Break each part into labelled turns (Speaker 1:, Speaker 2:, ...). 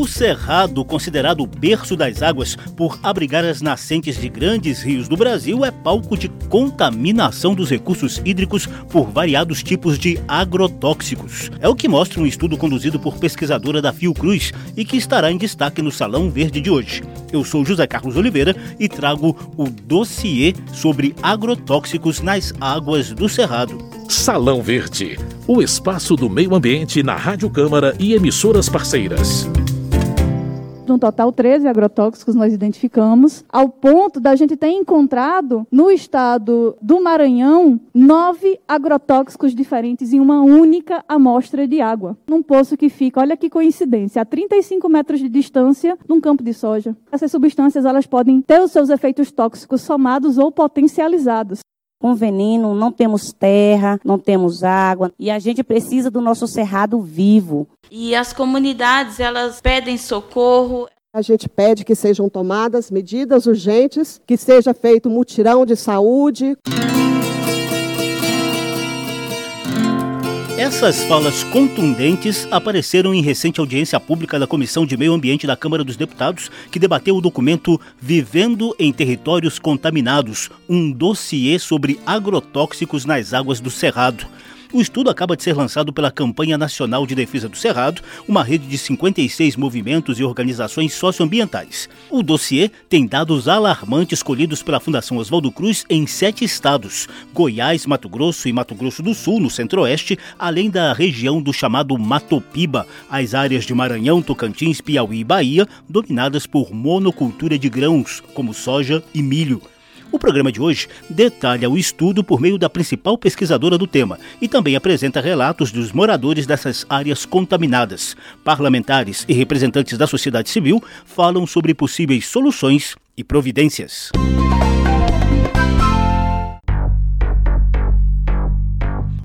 Speaker 1: O Cerrado, considerado o berço das águas por abrigar as nascentes de grandes rios do Brasil, é palco de contaminação dos recursos hídricos por variados tipos de agrotóxicos. É o que mostra um estudo conduzido por pesquisadora da Fiocruz e que estará em destaque no Salão Verde de hoje. Eu sou José Carlos Oliveira e trago o dossiê sobre agrotóxicos nas águas do Cerrado.
Speaker 2: Salão Verde, o espaço do meio ambiente na Rádio Câmara e emissoras parceiras
Speaker 3: no total 13 agrotóxicos nós identificamos, ao ponto da gente ter encontrado no estado do Maranhão nove agrotóxicos diferentes em uma única amostra de água, num poço que fica, olha que coincidência, a 35 metros de distância num campo de soja. Essas substâncias elas podem ter os seus efeitos tóxicos somados ou potencializados
Speaker 4: com veneno, não temos terra, não temos água e a gente precisa do nosso cerrado vivo.
Speaker 5: E as comunidades, elas pedem socorro.
Speaker 6: A gente pede que sejam tomadas medidas urgentes, que seja feito mutirão de saúde.
Speaker 1: Essas falas contundentes apareceram em recente audiência pública da Comissão de Meio Ambiente da Câmara dos Deputados, que debateu o documento Vivendo em Territórios Contaminados um dossiê sobre agrotóxicos nas águas do Cerrado. O estudo acaba de ser lançado pela Campanha Nacional de Defesa do Cerrado, uma rede de 56 movimentos e organizações socioambientais. O dossiê tem dados alarmantes colhidos pela Fundação Oswaldo Cruz em sete estados: Goiás, Mato Grosso e Mato Grosso do Sul, no centro-oeste, além da região do chamado Matopiba, as áreas de Maranhão, Tocantins, Piauí e Bahia, dominadas por monocultura de grãos, como soja e milho. O programa de hoje detalha o estudo por meio da principal pesquisadora do tema e também apresenta relatos dos moradores dessas áreas contaminadas. Parlamentares e representantes da sociedade civil falam sobre possíveis soluções e providências.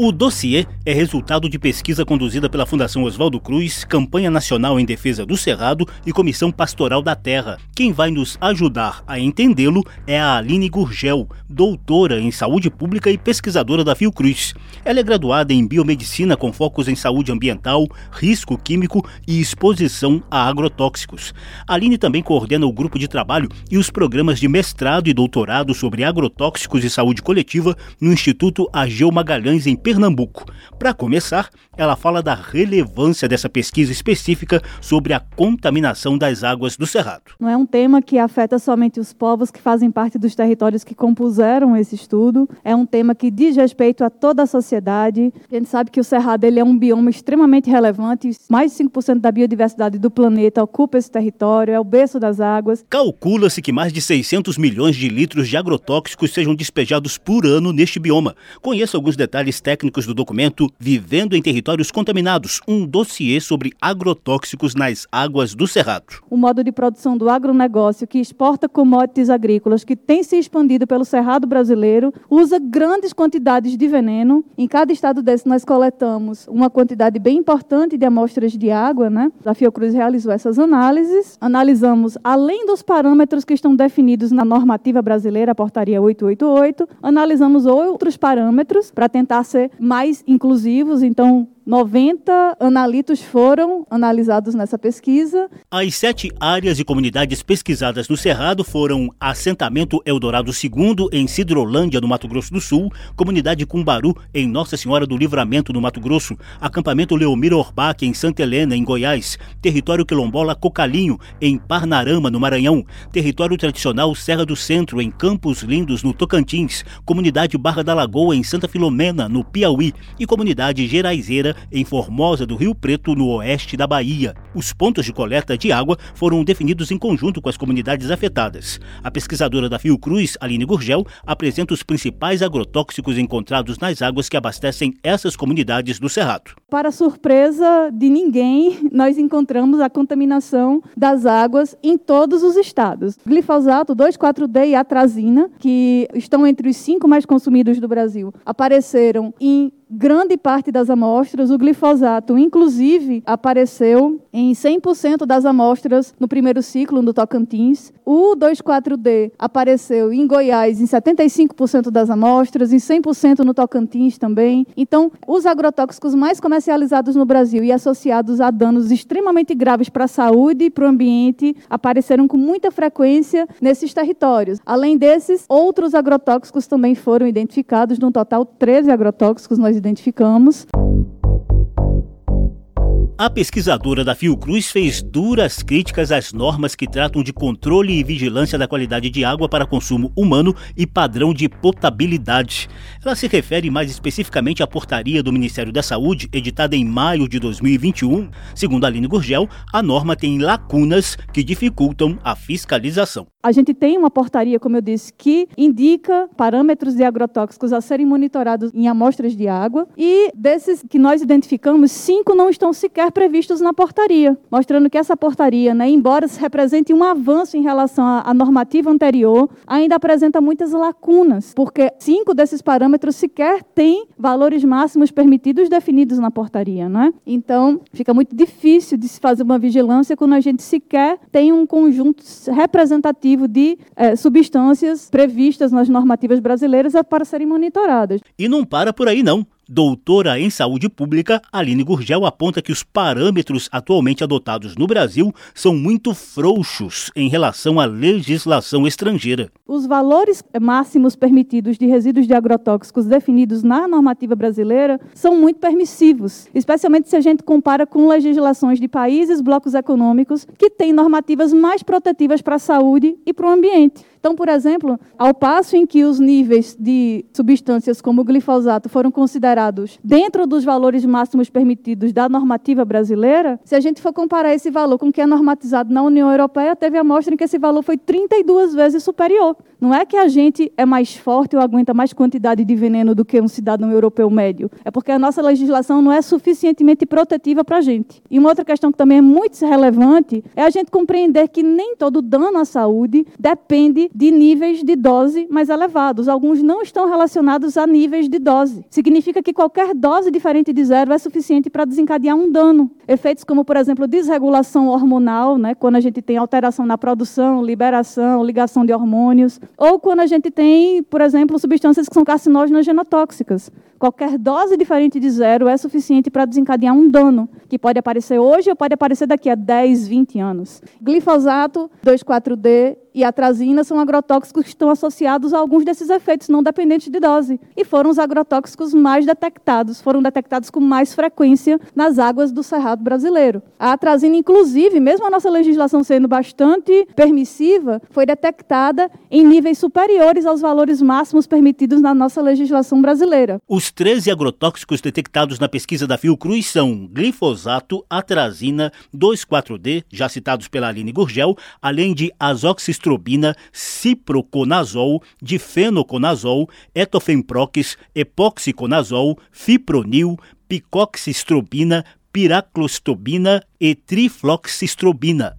Speaker 1: O dossiê é resultado de pesquisa conduzida pela Fundação Oswaldo Cruz, Campanha Nacional em Defesa do Cerrado e Comissão Pastoral da Terra. Quem vai nos ajudar a entendê-lo é a Aline Gurgel, doutora em saúde pública e pesquisadora da Fiocruz. Ela é graduada em biomedicina com focos em saúde ambiental, risco químico e exposição a agrotóxicos. Aline também coordena o grupo de trabalho e os programas de mestrado e doutorado sobre agrotóxicos e saúde coletiva no Instituto Ageu Magalhães em Pernambuco. Para começar, ela fala da relevância dessa pesquisa específica sobre a contaminação das águas do Cerrado.
Speaker 3: Não é um tema que afeta somente os povos que fazem parte dos territórios que compuseram esse estudo, é um tema que diz respeito a toda a sociedade. A gente sabe que o Cerrado ele é um bioma extremamente relevante, mais de 5% da biodiversidade do planeta ocupa esse território, é o berço das águas.
Speaker 1: Calcula-se que mais de 600 milhões de litros de agrotóxicos sejam despejados por ano neste bioma. Conheça alguns detalhes técnicos técnicos do documento Vivendo em Territórios Contaminados, um dossiê sobre agrotóxicos nas águas do Cerrado.
Speaker 3: O modo de produção do agronegócio que exporta commodities agrícolas, que tem se expandido pelo Cerrado brasileiro, usa grandes quantidades de veneno. Em cada estado desse, nós coletamos uma quantidade bem importante de amostras de água. Né? A Fiocruz realizou essas análises. Analisamos, além dos parâmetros que estão definidos na normativa brasileira, a portaria 888, analisamos outros parâmetros para tentar ser mais inclusivos, então 90 analitos foram analisados nessa pesquisa.
Speaker 1: As sete áreas e comunidades pesquisadas no Cerrado foram Assentamento Eldorado II, em Cidrolândia, no Mato Grosso do Sul, Comunidade Cumbaru, em Nossa Senhora do Livramento, no Mato Grosso, Acampamento Leomiro Orbach, em Santa Helena, em Goiás, Território Quilombola Cocalinho, em Parnarama, no Maranhão, Território Tradicional Serra do Centro, em Campos Lindos, no Tocantins, Comunidade Barra da Lagoa, em Santa Filomena, no Piauí, e Comunidade Geraizeira, em Formosa do Rio Preto, no oeste da Bahia. Os pontos de coleta de água foram definidos em conjunto com as comunidades afetadas. A pesquisadora da Fiocruz, Aline Gurgel, apresenta os principais agrotóxicos encontrados nas águas que abastecem essas comunidades do Cerrado.
Speaker 3: Para surpresa de ninguém, nós encontramos a contaminação das águas em todos os estados. Glifosato, 2,4-D e atrazina, que estão entre os cinco mais consumidos do Brasil, apareceram em grande parte das amostras, o glifosato, inclusive, apareceu em 100% das amostras no primeiro ciclo no Tocantins. O 2,4-D apareceu em Goiás em 75% das amostras, em 100% no Tocantins também. Então, os agrotóxicos mais comercializados no Brasil e associados a danos extremamente graves para a saúde e para o ambiente apareceram com muita frequência nesses territórios. Além desses, outros agrotóxicos também foram identificados, no total 13 agrotóxicos nós identificamos.
Speaker 1: A pesquisadora da Fiocruz fez duras críticas às normas que tratam de controle e vigilância da qualidade de água para consumo humano e padrão de potabilidade. Ela se refere mais especificamente à portaria do Ministério da Saúde, editada em maio de 2021. Segundo Aline Gurgel, a norma tem lacunas que dificultam a fiscalização.
Speaker 3: A gente tem uma portaria, como eu disse, que indica parâmetros de agrotóxicos a serem monitorados em amostras de água e desses que nós identificamos, cinco não estão sequer previstos na portaria, mostrando que essa portaria, né, embora represente um avanço em relação à, normativa anterior, ainda apresenta muitas lacunas, porque cinco desses parâmetros sequer têm valores máximos permitidos definidos na portaria. Né? Então, fica muito difícil de se fazer uma vigilância quando a gente sequer tem um conjunto representativo de é, substâncias previstas nas normativas brasileiras para serem monitoradas.
Speaker 1: E não para por aí, não. Doutora em Saúde Pública, Aline Gurgel aponta que os parâmetros atualmente adotados no Brasil são muito frouxos em relação à legislação estrangeira.
Speaker 3: Os valores máximos permitidos de resíduos de agrotóxicos definidos na normativa brasileira são muito permissivos, especialmente se a gente compara com legislações de países, blocos econômicos que têm normativas mais protetivas para a saúde e para o ambiente. Então, por exemplo, ao passo em que os níveis de substâncias como o glifosato foram considerados dentro dos valores máximos permitidos da normativa brasileira, se a gente for comparar esse valor com o que é normatizado na União Europeia, teve amostra em que esse valor foi 32 vezes superior. Não é que a gente é mais forte ou aguenta mais quantidade de veneno do que um cidadão europeu médio. É porque a nossa legislação não é suficientemente protetiva para a gente. E uma outra questão que também é muito relevante é a gente compreender que nem todo dano à saúde depende de níveis de dose mais elevados. Alguns não estão relacionados a níveis de dose. Significa que qualquer dose diferente de zero é suficiente para desencadear um dano. Efeitos como, por exemplo, desregulação hormonal, né, quando a gente tem alteração na produção, liberação, ligação de hormônios, ou quando a gente tem, por exemplo, substâncias que são carcinógenas genotóxicas. Qualquer dose diferente de zero é suficiente para desencadear um dano, que pode aparecer hoje ou pode aparecer daqui a 10, 20 anos. Glifosato, 2,4-D e atrazina são agrotóxicos que estão associados a alguns desses efeitos não dependentes de dose. E foram os agrotóxicos mais detectados, foram detectados com mais frequência nas águas do Cerrado brasileiro. A atrazina, inclusive, mesmo a nossa legislação sendo bastante permissiva, foi detectada em níveis superiores aos valores máximos permitidos na nossa legislação brasileira.
Speaker 1: Os os 13 agrotóxicos detectados na pesquisa da Fiocruz são glifosato, atrazina, 2,4-D, já citados pela Aline Gurgel, além de azoxistrobina, ciproconazol, difenoconazol, etofenprox, epoxiconazol, fipronil, picoxistrobina, piraclostobina e trifloxistrobina.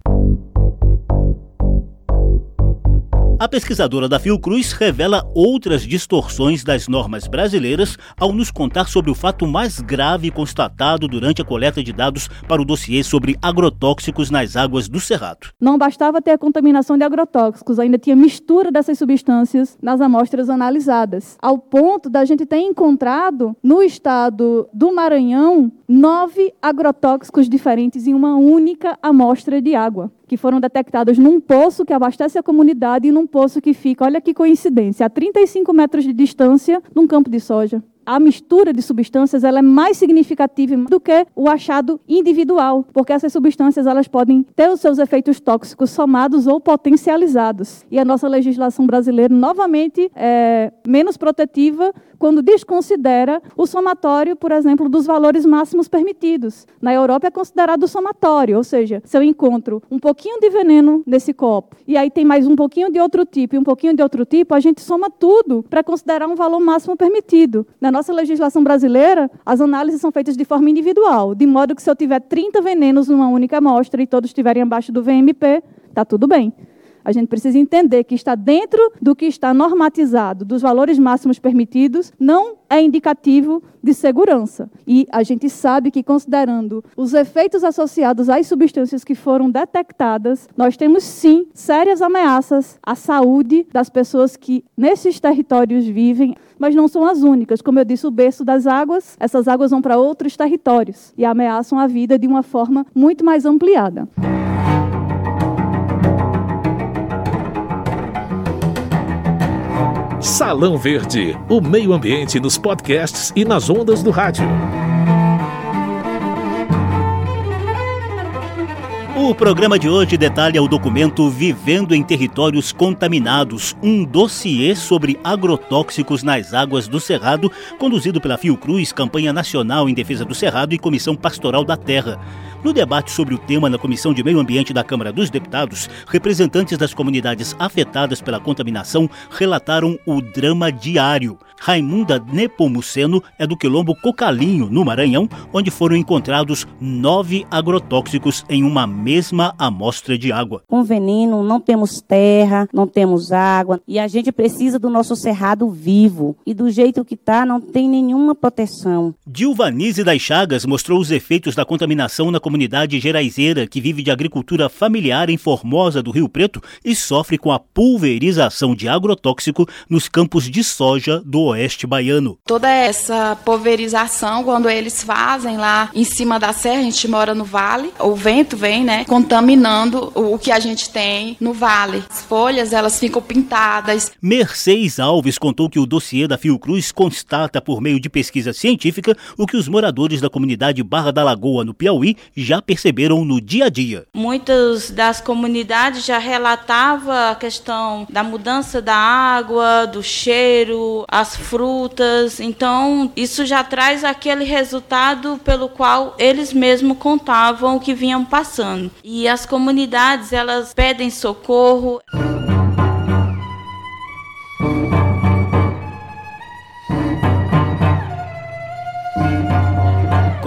Speaker 1: A pesquisadora da Fiocruz revela outras distorções das normas brasileiras ao nos contar sobre o fato mais grave constatado durante a coleta de dados para o dossiê sobre agrotóxicos nas águas do Cerrado.
Speaker 3: Não bastava ter a contaminação de agrotóxicos, ainda tinha mistura dessas substâncias nas amostras analisadas, ao ponto da gente ter encontrado no estado do Maranhão nove agrotóxicos diferentes em uma única amostra de água que foram detectados num poço que abastece a comunidade e num poço que fica, olha que coincidência, a 35 metros de distância num campo de soja a mistura de substâncias ela é mais significativa do que o achado individual, porque essas substâncias elas podem ter os seus efeitos tóxicos somados ou potencializados. E a nossa legislação brasileira, novamente, é menos protetiva quando desconsidera o somatório, por exemplo, dos valores máximos permitidos. Na Europa é considerado somatório, ou seja, se eu encontro um pouquinho de veneno nesse copo e aí tem mais um pouquinho de outro tipo e um pouquinho de outro tipo, a gente soma tudo para considerar um valor máximo permitido. Na nossa legislação brasileira, as análises são feitas de forma individual, de modo que se eu tiver 30 venenos numa única amostra e todos estiverem abaixo do VMP, está tudo bem. A gente precisa entender que está dentro do que está normatizado, dos valores máximos permitidos, não é indicativo de segurança. E a gente sabe que, considerando os efeitos associados às substâncias que foram detectadas, nós temos sim sérias ameaças à saúde das pessoas que nesses territórios vivem. Mas não são as únicas. Como eu disse, o berço das águas, essas águas vão para outros territórios e ameaçam a vida de uma forma muito mais ampliada.
Speaker 2: Salão Verde, o meio ambiente nos podcasts e nas ondas do rádio.
Speaker 1: O programa de hoje detalha o documento Vivendo em Territórios Contaminados, um dossiê sobre agrotóxicos nas águas do Cerrado, conduzido pela Fiocruz, Campanha Nacional em Defesa do Cerrado e Comissão Pastoral da Terra. No debate sobre o tema na Comissão de Meio Ambiente da Câmara dos Deputados, representantes das comunidades afetadas pela contaminação relataram o drama diário. Raimunda Nepomuceno é do quilombo Cocalinho, no Maranhão, onde foram encontrados nove agrotóxicos em uma mesma amostra de água.
Speaker 4: Com veneno, não temos terra, não temos água e a gente precisa do nosso cerrado vivo. E do jeito que está, não tem nenhuma proteção.
Speaker 1: Dilvanise das Chagas mostrou os efeitos da contaminação na comunidade geraizeira que vive de agricultura familiar em Formosa do Rio Preto e sofre com a pulverização de agrotóxico nos campos de soja do oeste baiano.
Speaker 7: Toda essa pulverização, quando eles fazem lá em cima da serra, a gente mora no vale, o vento vem, né, contaminando o que a gente tem no vale. As folhas, elas ficam pintadas.
Speaker 1: Mercedes Alves contou que o dossiê da Fiocruz constata por meio de pesquisa científica o que os moradores da comunidade Barra da Lagoa, no Piauí, já perceberam no dia a dia.
Speaker 5: Muitas das comunidades já relatavam a questão da mudança da água, do cheiro, as frutas. Então, isso já traz aquele resultado pelo qual eles mesmos contavam o que vinham passando. E as comunidades, elas pedem socorro.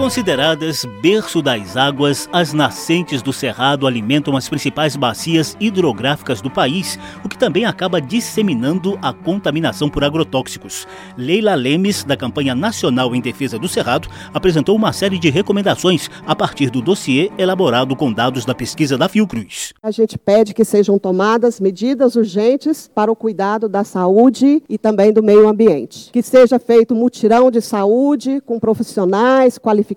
Speaker 1: Consideradas berço das águas, as nascentes do Cerrado alimentam as principais bacias hidrográficas do país, o que também acaba disseminando a contaminação por agrotóxicos. Leila Lemes, da Campanha Nacional em Defesa do Cerrado, apresentou uma série de recomendações a partir do dossiê elaborado com dados da pesquisa da Fiocruz.
Speaker 6: A gente pede que sejam tomadas medidas urgentes para o cuidado da saúde e também do meio ambiente. Que seja feito mutirão de saúde com profissionais qualificados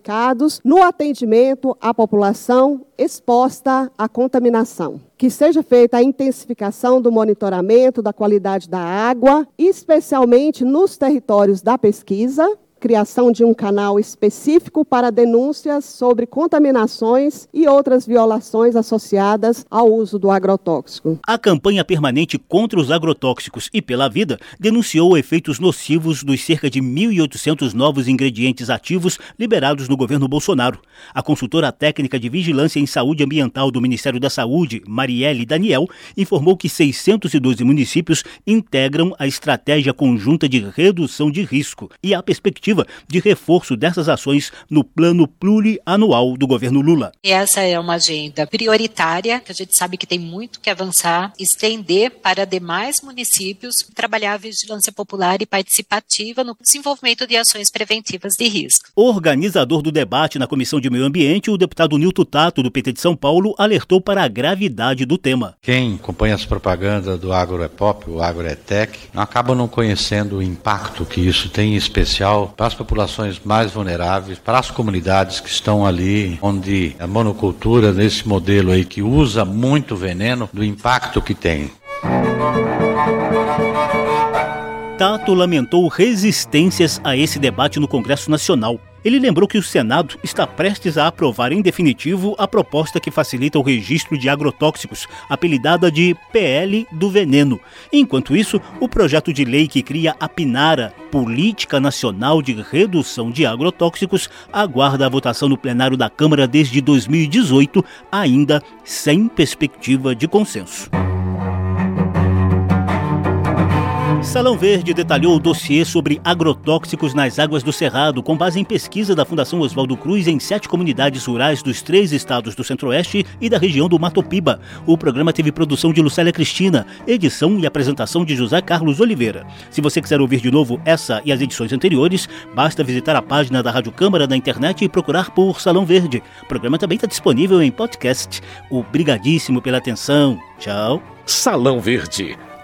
Speaker 6: no atendimento à população exposta à contaminação. Que seja feita a intensificação do monitoramento da qualidade da água, especialmente nos territórios da pesquisa, criação de um canal específico para denúncias sobre contaminações e outras violações associadas ao uso do agrotóxico.
Speaker 1: A campanha permanente contra os agrotóxicos e pela vida denunciou efeitos nocivos dos cerca de 1.800 novos ingredientes ativos liberados no governo Bolsonaro. A consultora técnica de vigilância em saúde ambiental do Ministério da Saúde, Marielle Daniel, informou que 612 municípios integram a estratégia conjunta de redução de risco e a perspectiva de reforço dessas ações no plano plurianual do governo Lula.
Speaker 8: Essa é uma agenda prioritária, que a gente sabe que tem muito que avançar, estender para demais municípios, trabalhar a vigilância popular e participativa no desenvolvimento de ações preventivas de risco.
Speaker 1: Organizador do debate na Comissão de Meio Ambiente, o deputado Nilton Tato, do PT de São Paulo, alertou para a gravidade do tema.
Speaker 9: Quem acompanha as propagandas do AgroEpop, o AgroEtec, acaba não conhecendo o impacto que isso tem em especial para as populações mais vulneráveis, para as comunidades que estão ali, onde a monocultura, nesse modelo aí que usa muito veneno, do impacto que tem.
Speaker 1: Tato lamentou resistências a esse debate no Congresso Nacional. Ele lembrou que o Senado está prestes a aprovar em definitivo a proposta que facilita o registro de agrotóxicos, apelidada de PL do Veneno. Enquanto isso, o projeto de lei que cria a PINARA, Política Nacional de Redução de Agrotóxicos, aguarda a votação no plenário da Câmara desde 2018, ainda sem perspectiva de consenso. Salão Verde detalhou o dossiê sobre agrotóxicos nas águas do Cerrado, com base em pesquisa da Fundação Oswaldo Cruz em sete comunidades rurais dos três estados do Centro-Oeste e da região do Mato Piba. O programa teve produção de Lucélia Cristina, edição e apresentação de José Carlos Oliveira. Se você quiser ouvir de novo essa e as edições anteriores, basta visitar a página da Rádio Câmara na internet e procurar por Salão Verde. O programa também está disponível em podcast. Obrigadíssimo pela atenção. Tchau.
Speaker 2: Salão Verde